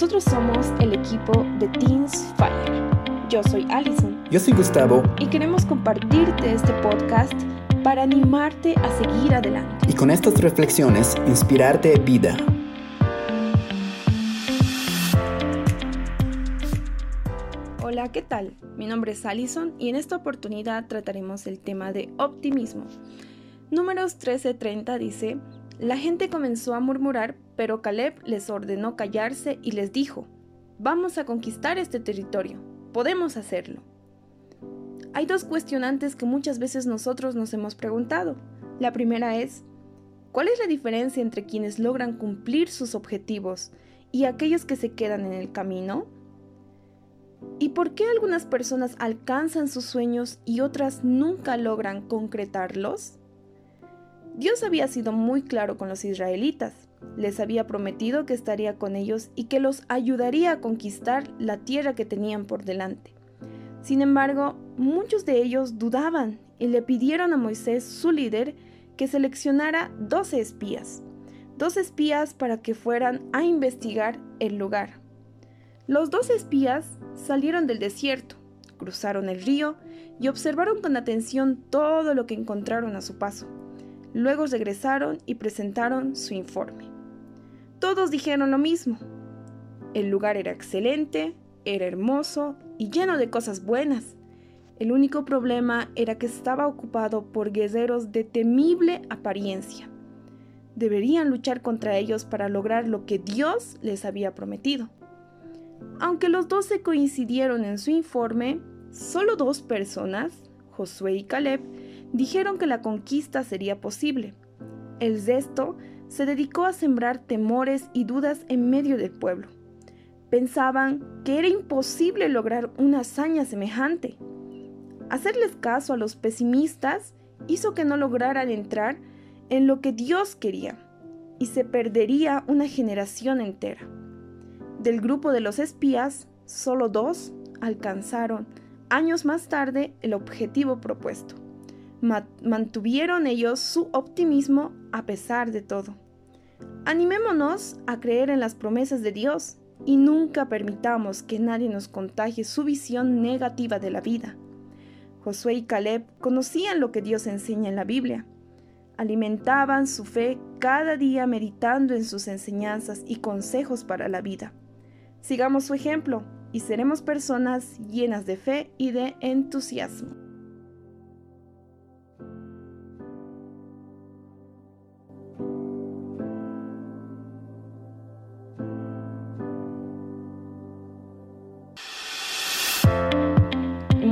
Nosotros somos el equipo de Teens Fire. Yo soy Allison. Yo soy Gustavo. Y queremos compartirte este podcast para animarte a seguir adelante. Y con estas reflexiones, inspirarte vida. Hola, ¿qué tal? Mi nombre es Allison y en esta oportunidad trataremos el tema de optimismo. Números 13:30 dice, la gente comenzó a murmurar, pero Caleb les ordenó callarse y les dijo, vamos a conquistar este territorio, podemos hacerlo. Hay dos cuestionantes que muchas veces nosotros nos hemos preguntado. La primera es, ¿cuál es la diferencia entre quienes logran cumplir sus objetivos y aquellos que se quedan en el camino? ¿Y por qué algunas personas alcanzan sus sueños y otras nunca logran concretarlos? Dios había sido muy claro con los israelitas. Les había prometido que estaría con ellos y que los ayudaría a conquistar la tierra que tenían por delante. Sin embargo, muchos de ellos dudaban y le pidieron a Moisés, su líder, que seleccionara 12 espías. Dos espías para que fueran a investigar el lugar. Los dos espías salieron del desierto, cruzaron el río y observaron con atención todo lo que encontraron a su paso. Luego regresaron y presentaron su informe. Todos dijeron lo mismo. El lugar era excelente, era hermoso y lleno de cosas buenas. El único problema era que estaba ocupado por guerreros de temible apariencia. Deberían luchar contra ellos para lograr lo que Dios les había prometido. Aunque los doce coincidieron en su informe, solo dos personas, Josué y Caleb, dijeron que la conquista sería posible. El resto se dedicó a sembrar temores y dudas en medio del pueblo. Pensaban que era imposible lograr una hazaña semejante. Hacerles caso a los pesimistas hizo que no lograran entrar en lo que Dios quería y se perdería una generación entera. Del grupo de los espías, solo dos alcanzaron años más tarde el objetivo propuesto mantuvieron ellos su optimismo a pesar de todo. Animémonos a creer en las promesas de Dios y nunca permitamos que nadie nos contagie su visión negativa de la vida. Josué y Caleb conocían lo que Dios enseña en la Biblia. Alimentaban su fe cada día meditando en sus enseñanzas y consejos para la vida. Sigamos su ejemplo y seremos personas llenas de fe y de entusiasmo.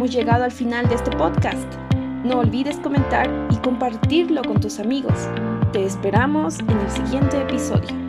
Hemos llegado al final de este podcast. No olvides comentar y compartirlo con tus amigos. Te esperamos en el siguiente episodio.